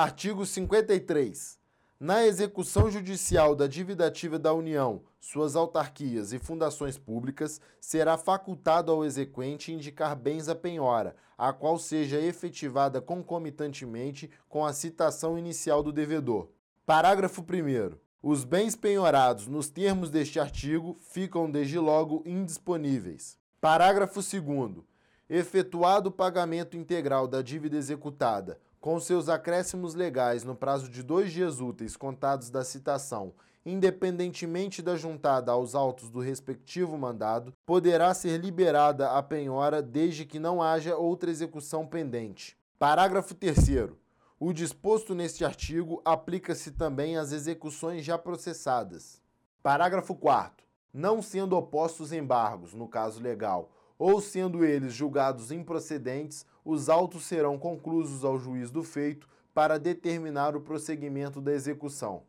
Artigo 53. Na execução judicial da dívida ativa da União, suas autarquias e fundações públicas, será facultado ao exequente indicar bens a penhora, a qual seja efetivada concomitantemente com a citação inicial do devedor. Parágrafo 1. Os bens penhorados nos termos deste artigo ficam desde logo indisponíveis. Parágrafo 2. Efetuado o pagamento integral da dívida executada, com seus acréscimos legais no prazo de dois dias úteis contados da citação, independentemente da juntada aos autos do respectivo mandado, poderá ser liberada a penhora desde que não haja outra execução pendente. Parágrafo 3. O disposto neste artigo aplica-se também às execuções já processadas. Parágrafo 4. Não sendo opostos embargos, no caso legal, ou sendo eles julgados improcedentes, os autos serão conclusos ao juiz do feito para determinar o prosseguimento da execução.